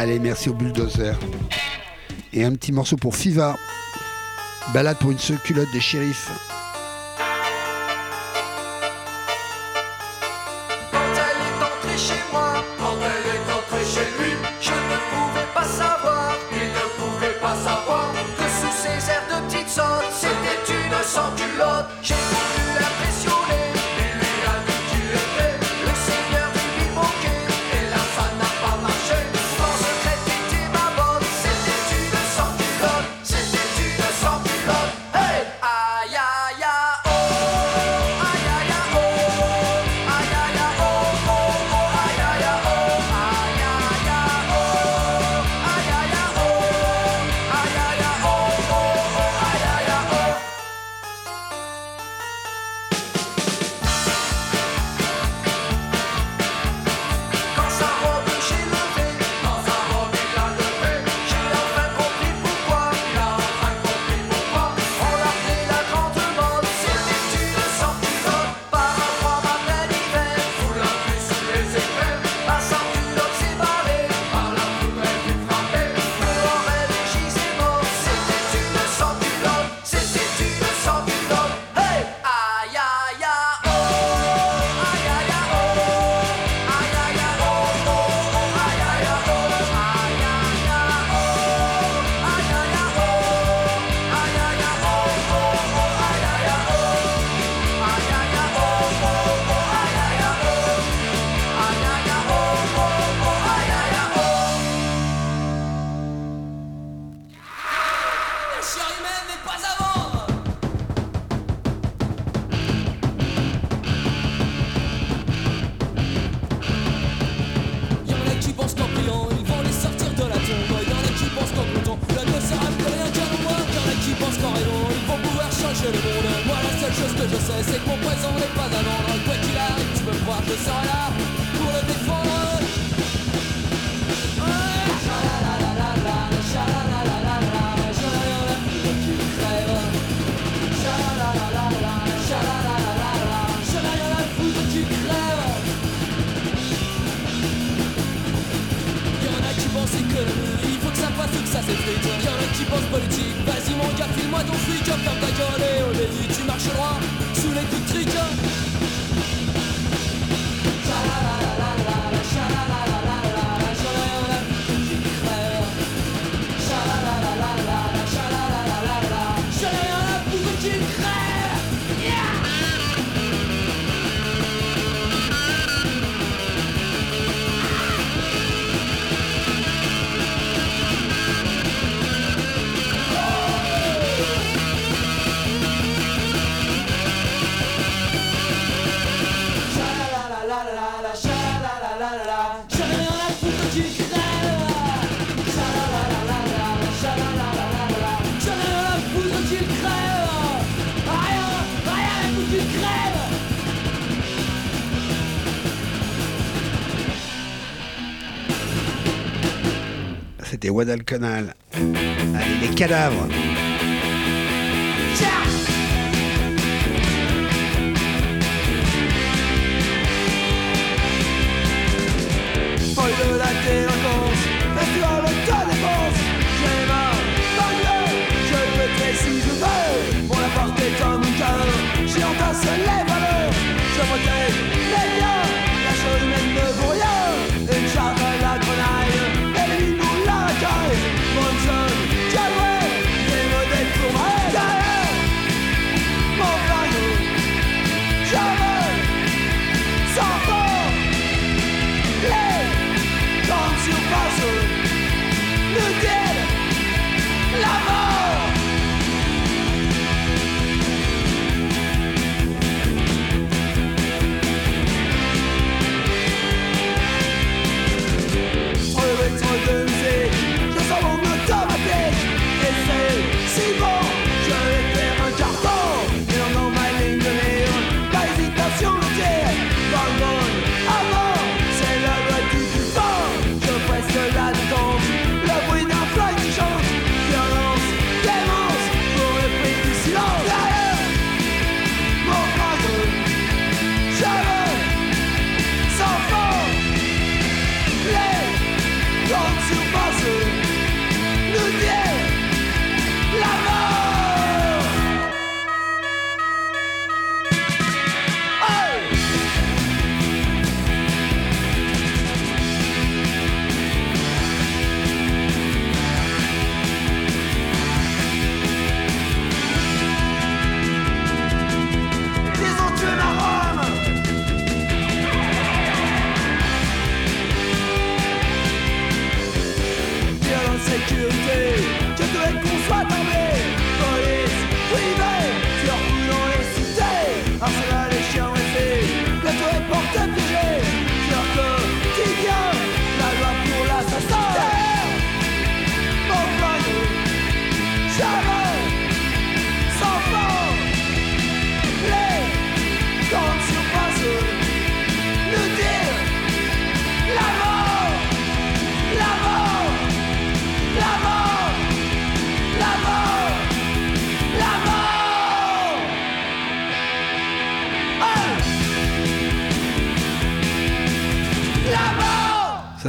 Allez, merci au bulldozer. Et un petit morceau pour Fiva. Balade pour une seule culotte des shérifs. 快都睡着，等。des Guadalcanal. Allez, les cadavres.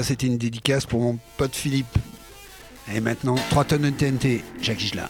c'était une dédicace pour mon pote Philippe. Et maintenant, 3 tonnes de TNT, Jacques Gigelin.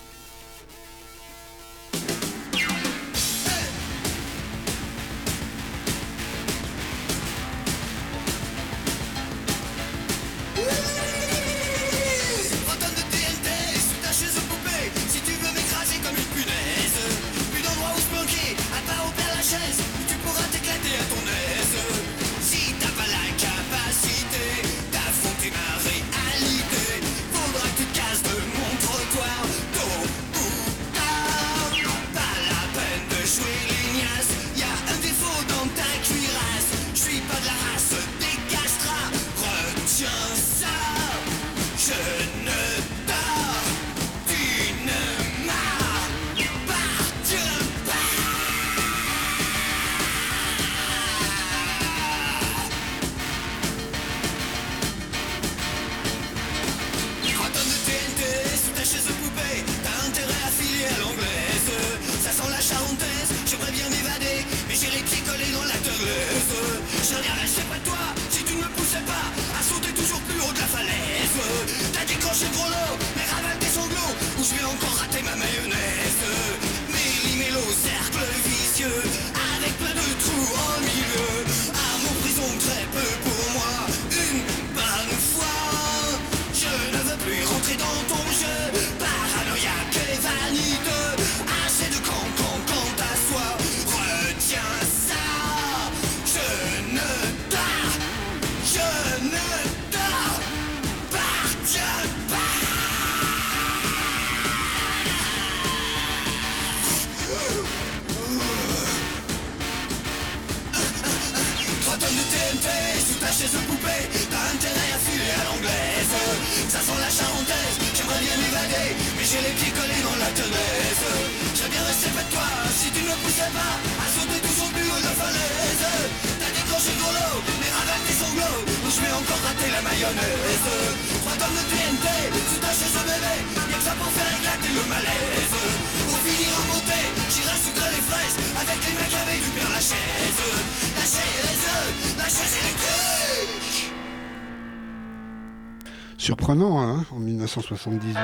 1978.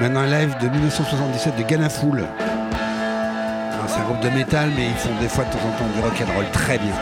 Maintenant un live de 1977 de Ganafoul. C'est un groupe de métal, mais ils font des fois de temps en temps du rock and roll très bien.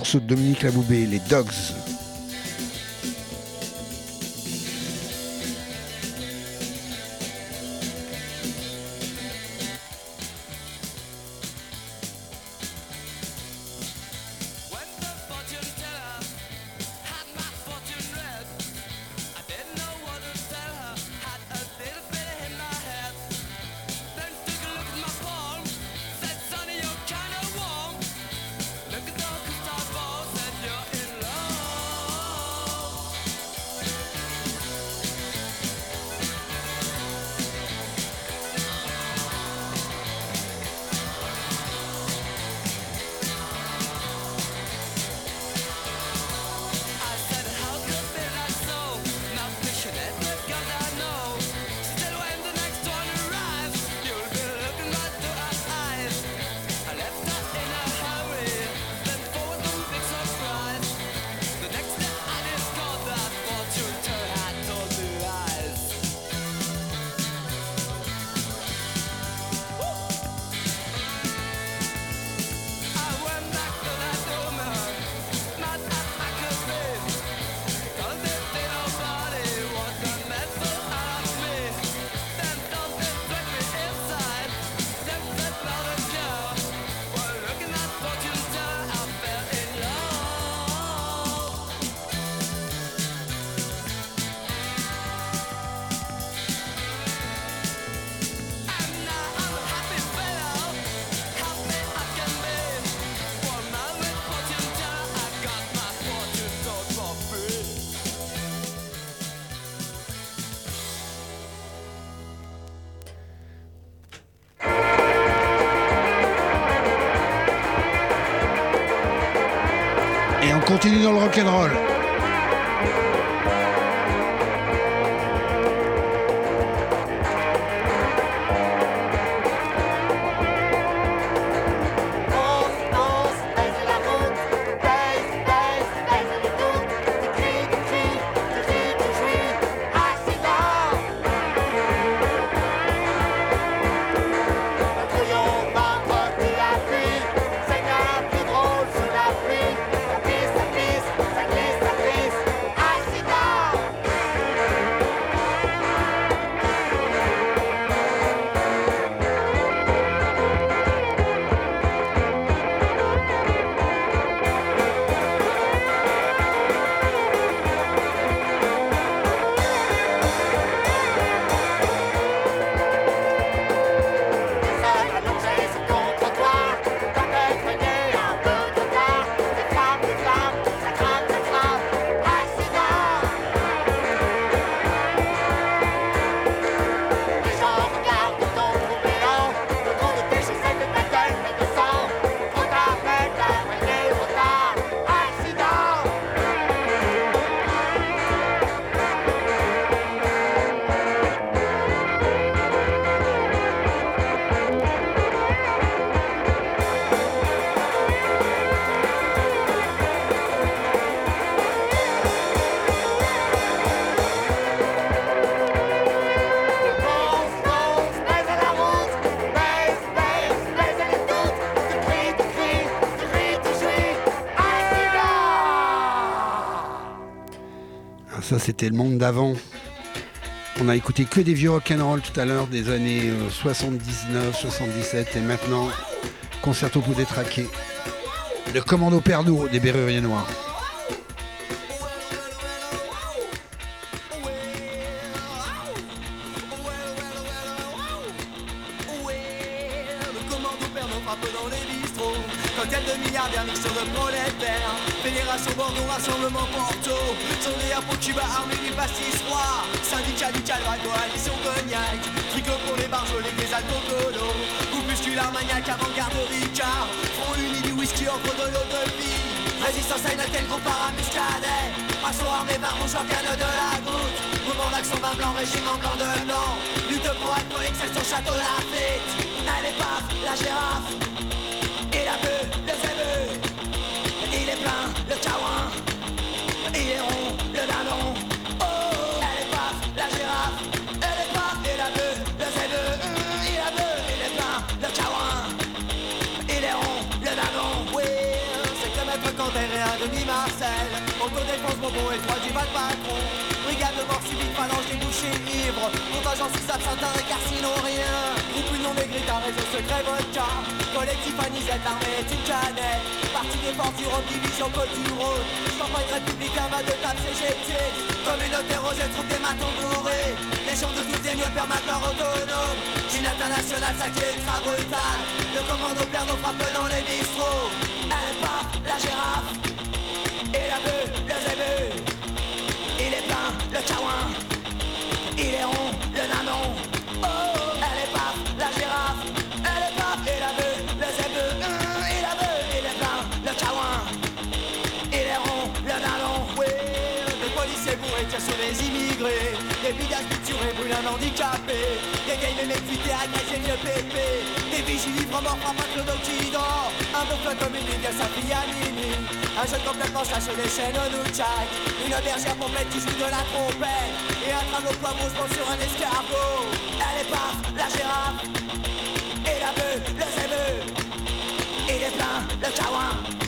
morceau de Dominique Laboubé, les Dogs. Le rock'n'roll. C'était le monde d'avant. On a écouté que des vieux rock'n'roll tout à l'heure des années euh, 79, 77 et maintenant concerto pour détraquer. Le commando Perdou des Berruriers Noirs. Cocktail de milliardaires, mixture de prolétaires Fédération Bordeaux, rassemblement Porto. Sondé à Pocuba, armée du pastis roi Syndicat du calvaire, coalition cognac. Tricot pour les barjols, les alcocolos Groupusculaire maniaque, avant-garde Ricard. Front uni du whisky, offre de l'eau de vie. Résistance à une telle groupe paramuscadet Action armée, baron, championne de la goutte. Mouvement d'action, vin blanc, régiment blanc de blanc. Lutte pour être pour l'exception, château Lafite Elle est paf, la girafe est plein, le Un demi-Marcel Autodéfense, bonbon et trois du de patron. Brigade de mort subite, phalange débouchée, ivre Contingent sous absinthe et sinon rien. Groupe Union des Grites, un réseau secret vodka. Collectif Anisette, l'armée est une canette. Parti des forces du Rhône, division Côte du Rhône. Champagne républicain, va de table CGT Communauté rosée, troupe des matons bourrés Les gens de toutes les lieux permanents autonomes Une internationale, ça qui est Le commando perd nos frappes dans les bistrots. Elle part, la girafe la bœuf, le zébeu Il est plein, le caouin Il est rond, le nanon. Oh, elle est paf, la girafe. Elle est paf, et la bœuf, le zébeu Hum, Et la bœuf, il est plein, le caouin Il est rond, le nanon. Oui, des policiers bourrés tirent sur les immigrés. Des villages culturés brûlent un handicapé. Des gays les mecs fuités cacher vieux pépé. Des vigiles livrent morts frappent un d'Occident. Un beau comme une ligne sa fille à minuit Un jeune complètement chassé les chaînes nous tchac Une bergère complète qui joue de la trompette. Et un train au poivre se sur un escargot. Elle est paf, la girafe. Et la bœuf, le zébeu Il est plein, le caouin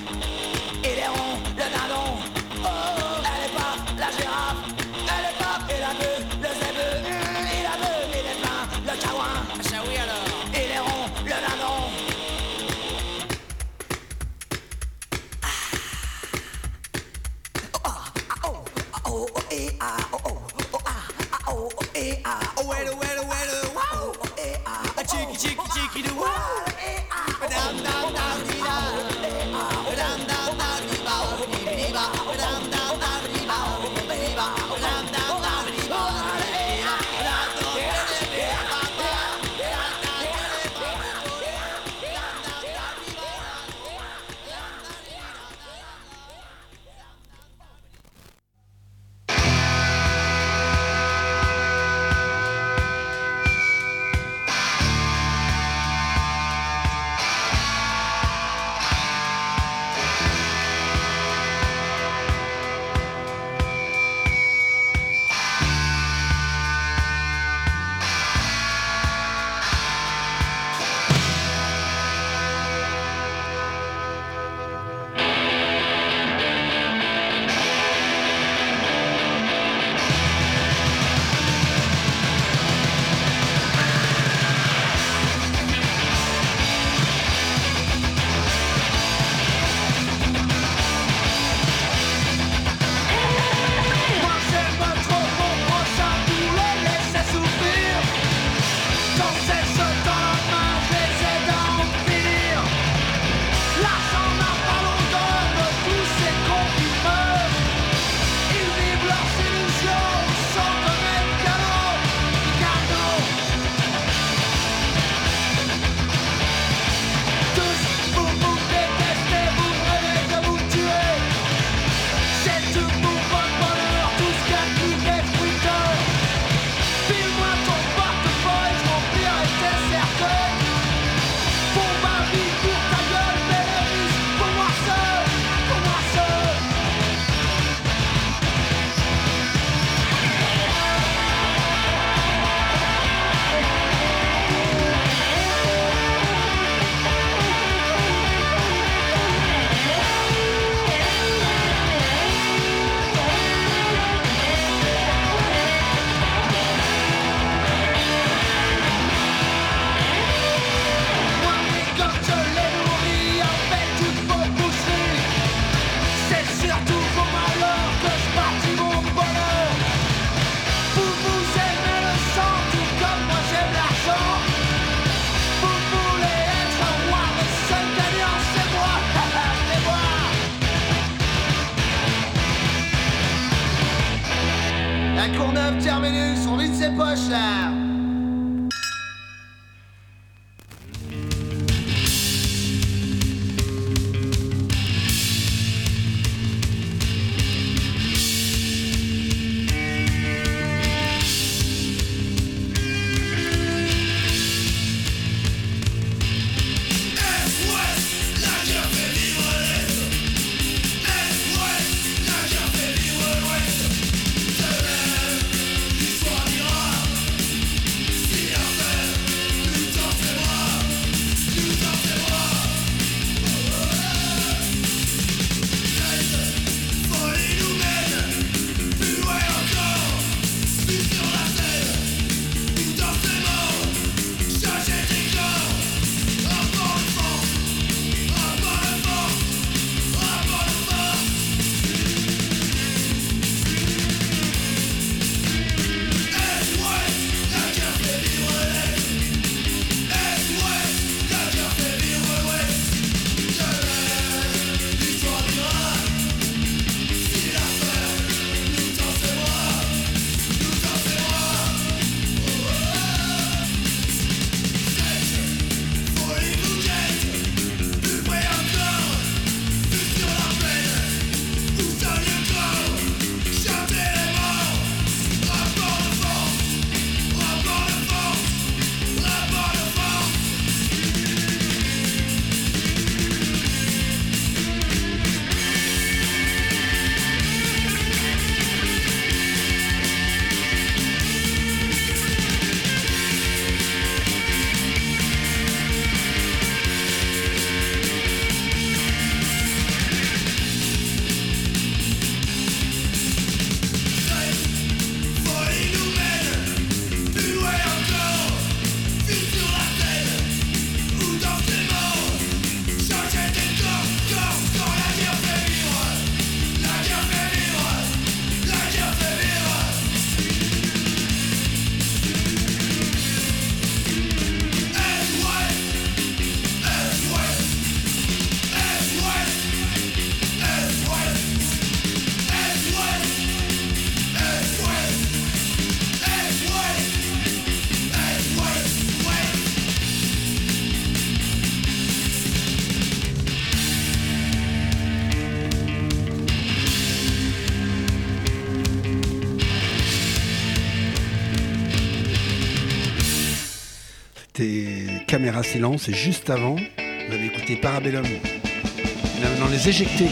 Caméra Silence et juste avant, vous avez écouté Parabellum. maintenant les éjectés.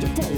to phone.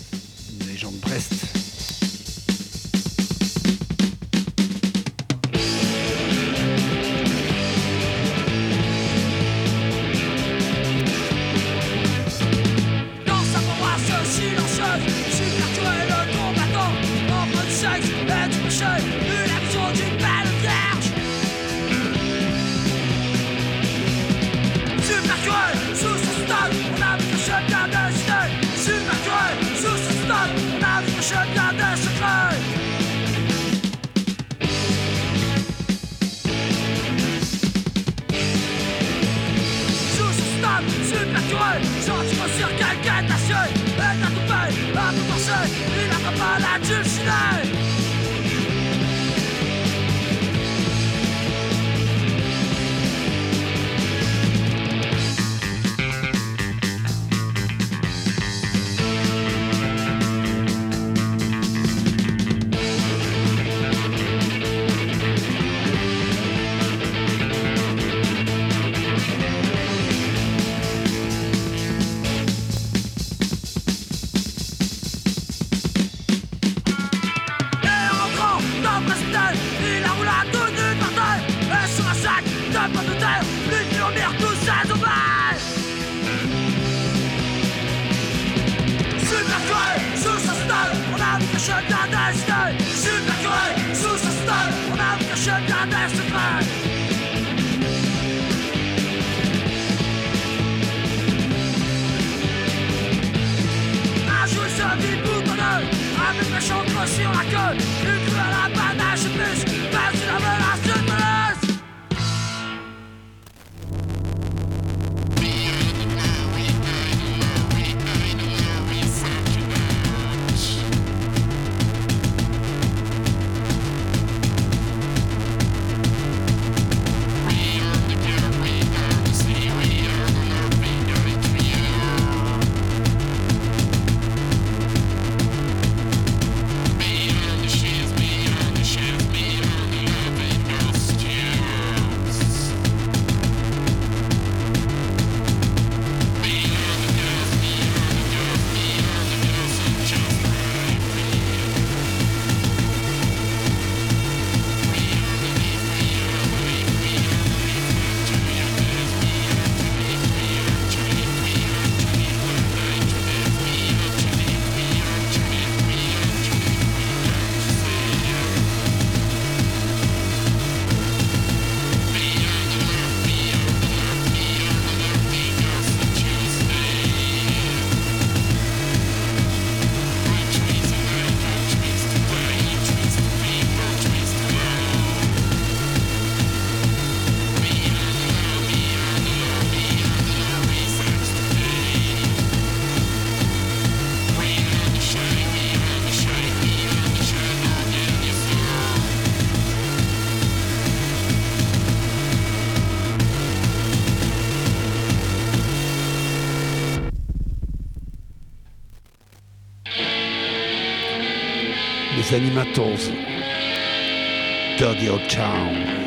siedemnastej Zimna kolej, słyszę stan Ponadka siedemnasty plan Ajoute sa vie pour ton œil Avec la chante, voici la gueule les Animators, Dirty Old Town.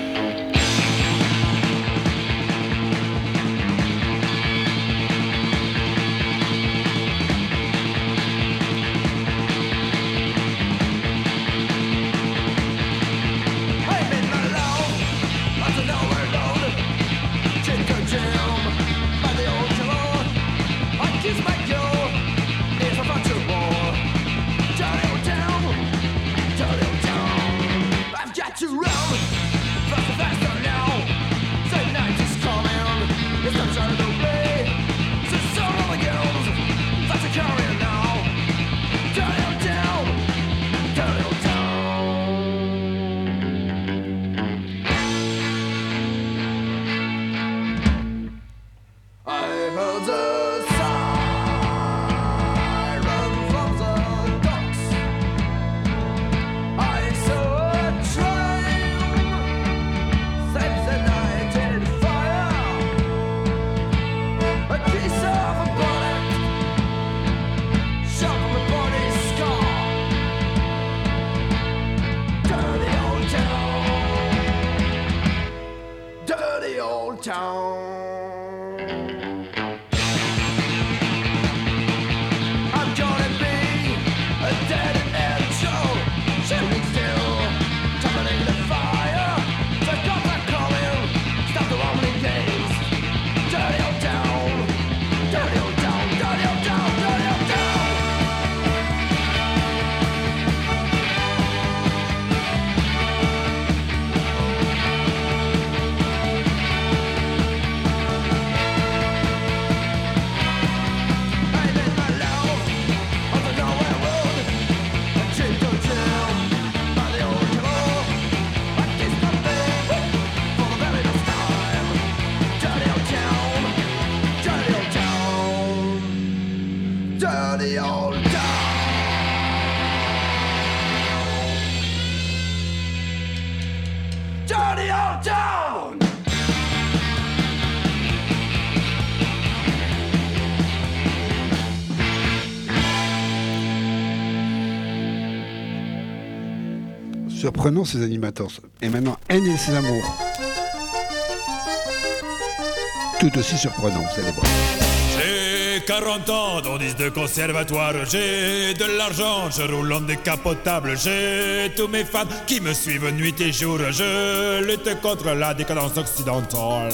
Prenons ces animateurs. Et maintenant, Haine et ses amours. Tout aussi surprenant, vous allez voir. J'ai 40 ans, dont 10 de conservatoire. J'ai de l'argent, je roule en décapotable. J'ai tous mes fans qui me suivent nuit et jour. Je lutte contre la décadence occidentale.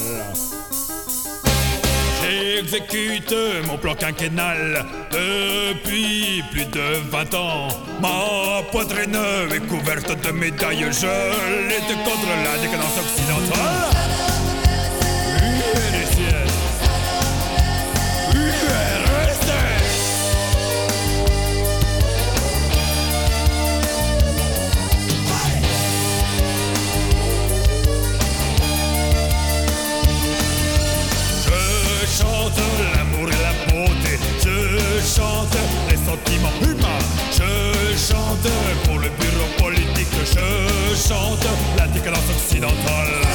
Exécute mon plan quinquennal depuis plus de 20 ans. Ma poitrine est couverte de médailles, je lutte contre la décadence occidentale. chante la décadence occidentale.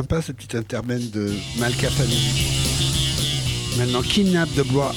Sympa ce petit intermède de Malka. Maintenant, Kidnap de Blois.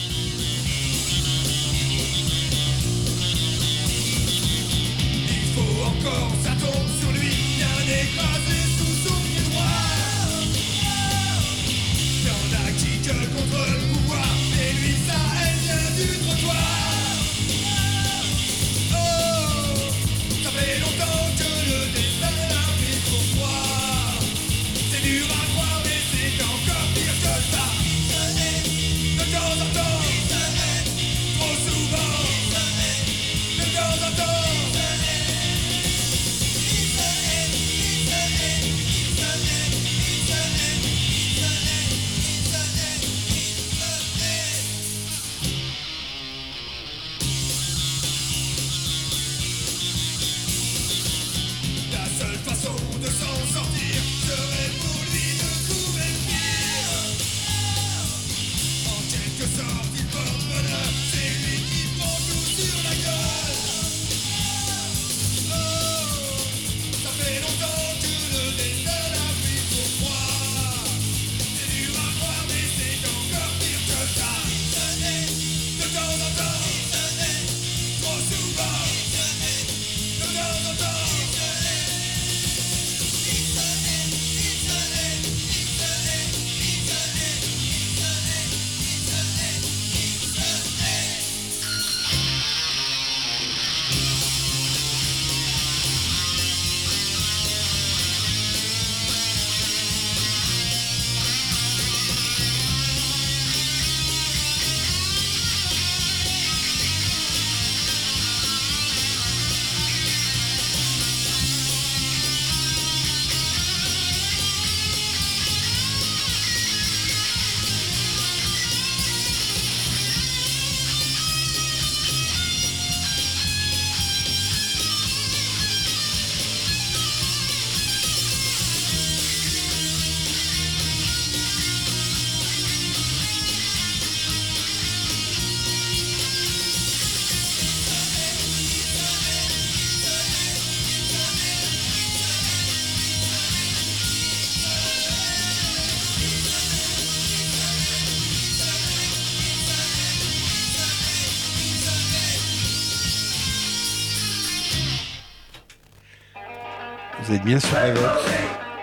Vous êtes bien Revox.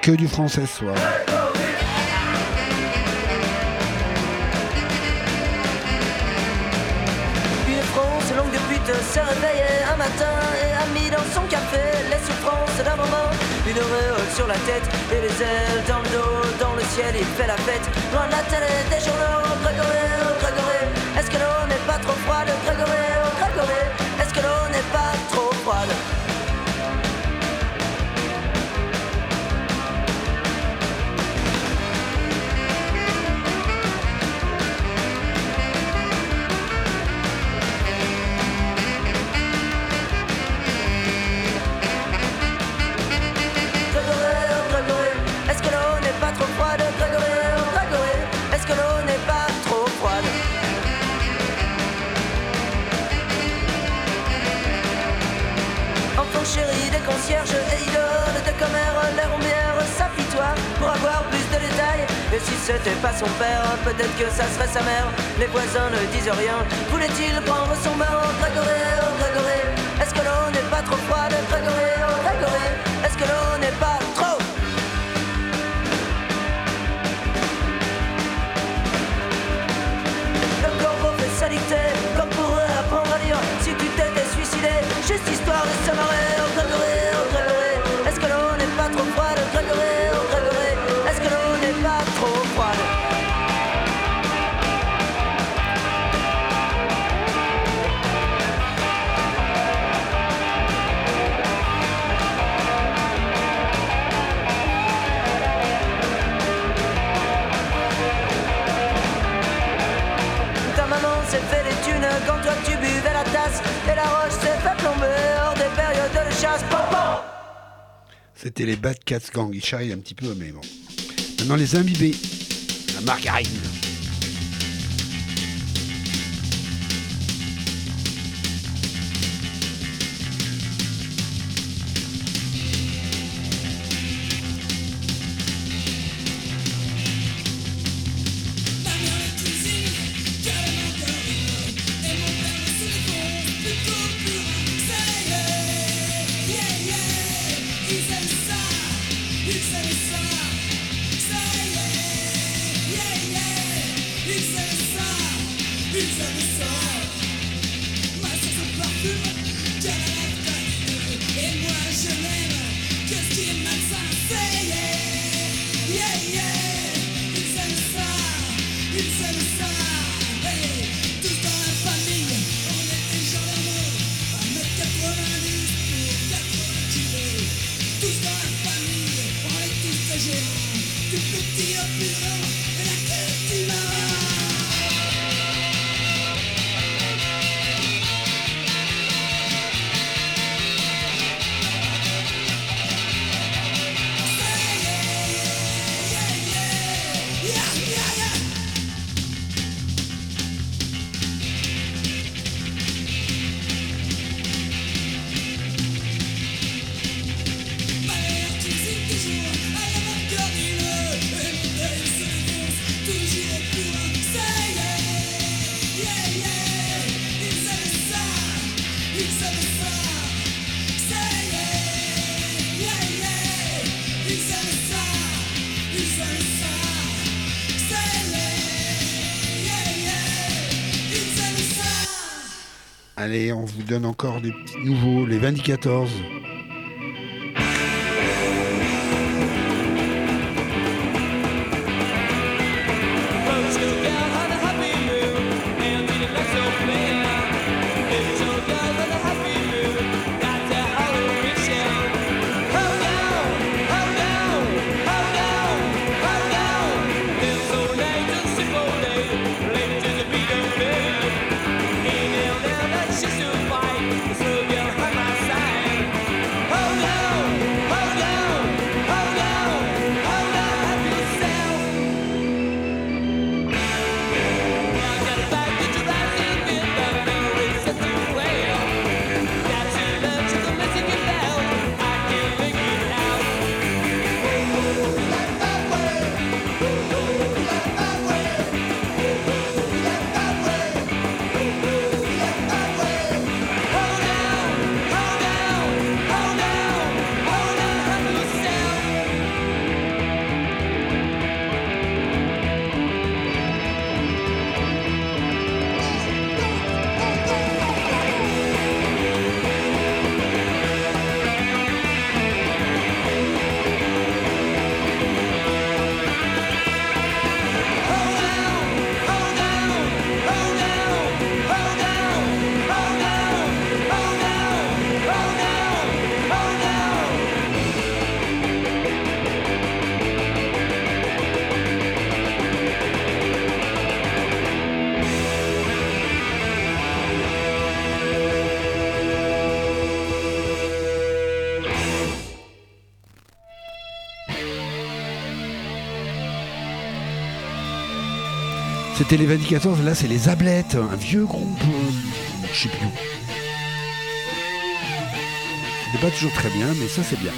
Que du français ce soir. Une France longue de pute se réveillait un matin et a mis dans son café les souffrances d'un moment. Une auréole sur la tête et les ailes dans le dos, dans le ciel il fait la fête. Loin de la télé, des journaux, Grégory, Grégory. Est-ce que l'eau n'est pas trop froide, Grégory, concierges et idole de commère, l'air ombière s'apitoie pour avoir plus de détails. Et si c'était pas son père, peut-être que ça serait sa mère. Les voisins ne disent rien. Voulait-il prendre son bain? Grégory, oh Grégory Est-ce que l'eau n'est pas trop froide? Grégory, oh Grégory Est-ce que l'eau n'est pas quand toi tu buvais la tasse Et la roche s'est fait plomber hors des périodes de chasse C'était les Bad Cats Gang. Ils charrient un petit peu, mais bon. Maintenant, les imbibés. La margarine. Allez, on vous donne encore des petits nouveaux, les Vindicators. C'était les Vindicators, là c'est les Ablettes, un vieux groupe, euh, je sais plus. C'est pas toujours très bien, mais ça c'est bien.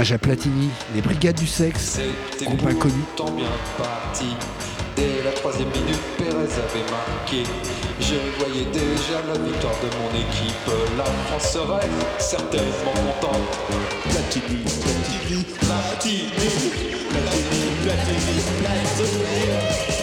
Hommage à Platini, les Brigades du Sexe, C'était groupe inconnu. pourtant bien parti. Dès la troisième minute, Pérez avait marqué. Je voyais déjà la victoire de mon équipe. La France serait certainement contente. Platini, Platini, Platini, Platini, Platini, Platini.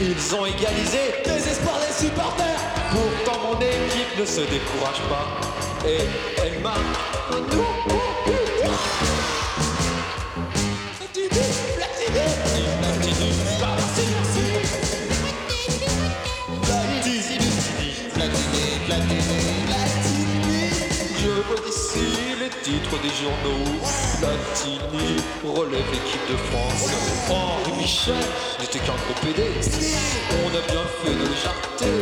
Ils ont égalisé. Désespoir des supporters. Pourtant mon équipe ne se décourage pas. Et elle marque. Je vois d'ici les titres des journaux. Relève l'équipe de France. Henri Michel n'était qu'un gros PD. On a bien fait de le jarter.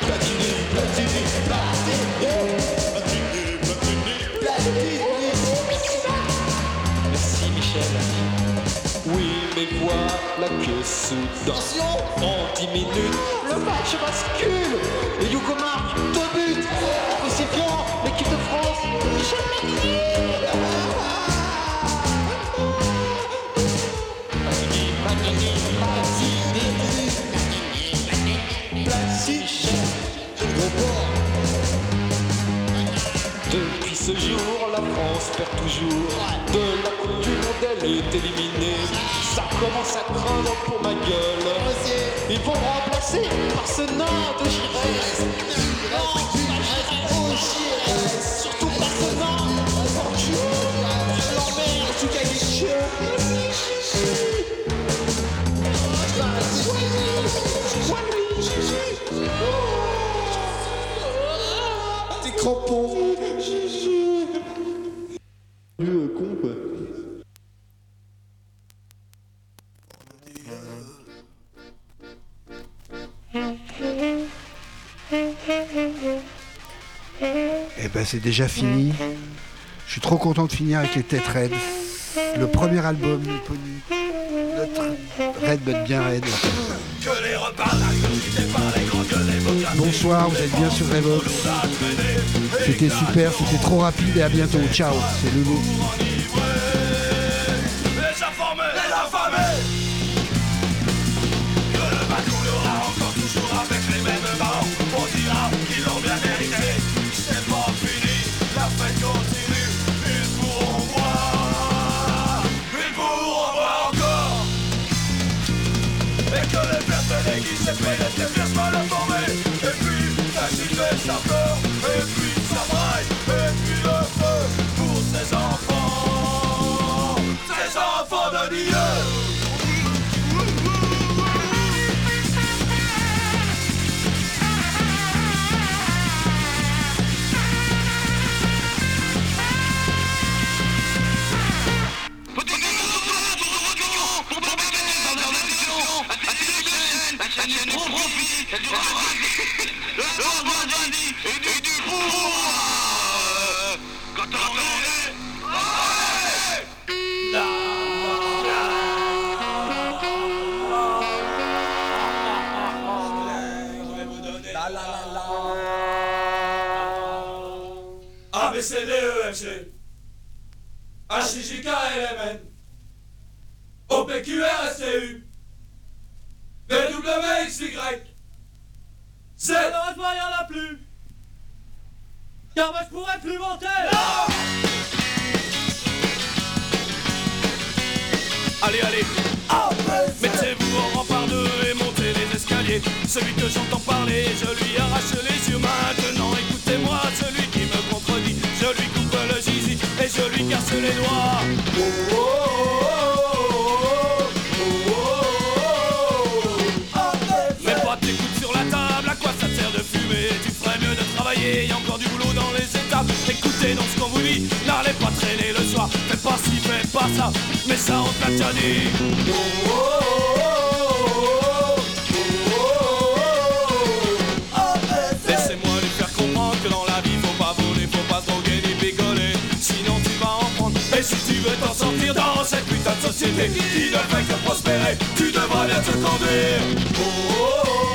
Platini, Platini, Platini, Platini, Platini. Merci Michel. Oui, mais voilà que soudain, en 10 minutes, le match bascule. Et Hugo ce jour, la France perd toujours. De la Coupe du Monde, elle est éliminée. Ça commence à craindre pour ma gueule. Ils vont remplacer par ce nain de Giresse. Surtout par ce nain. Je l'emmerde, tu gagnes. C'est déjà fini. Je suis trop content de finir avec les Têtes Raides. Le premier album. Notre Red but bien Red. Bonsoir, vous êtes bien sur Revox. C'était super, c'était trop rapide et à bientôt. Ciao, c'est Loulou. Les used to do that shit. Laissez-moi lui faire comprendre que dans la vie faut pas voler, faut pas droguer ni picoler. Sinon tu vas en prendre. Et si tu veux t'en sortir dans cette putain de société qui ne fait que prospérer, tu devras bien te conduire. Oh, oh, oh.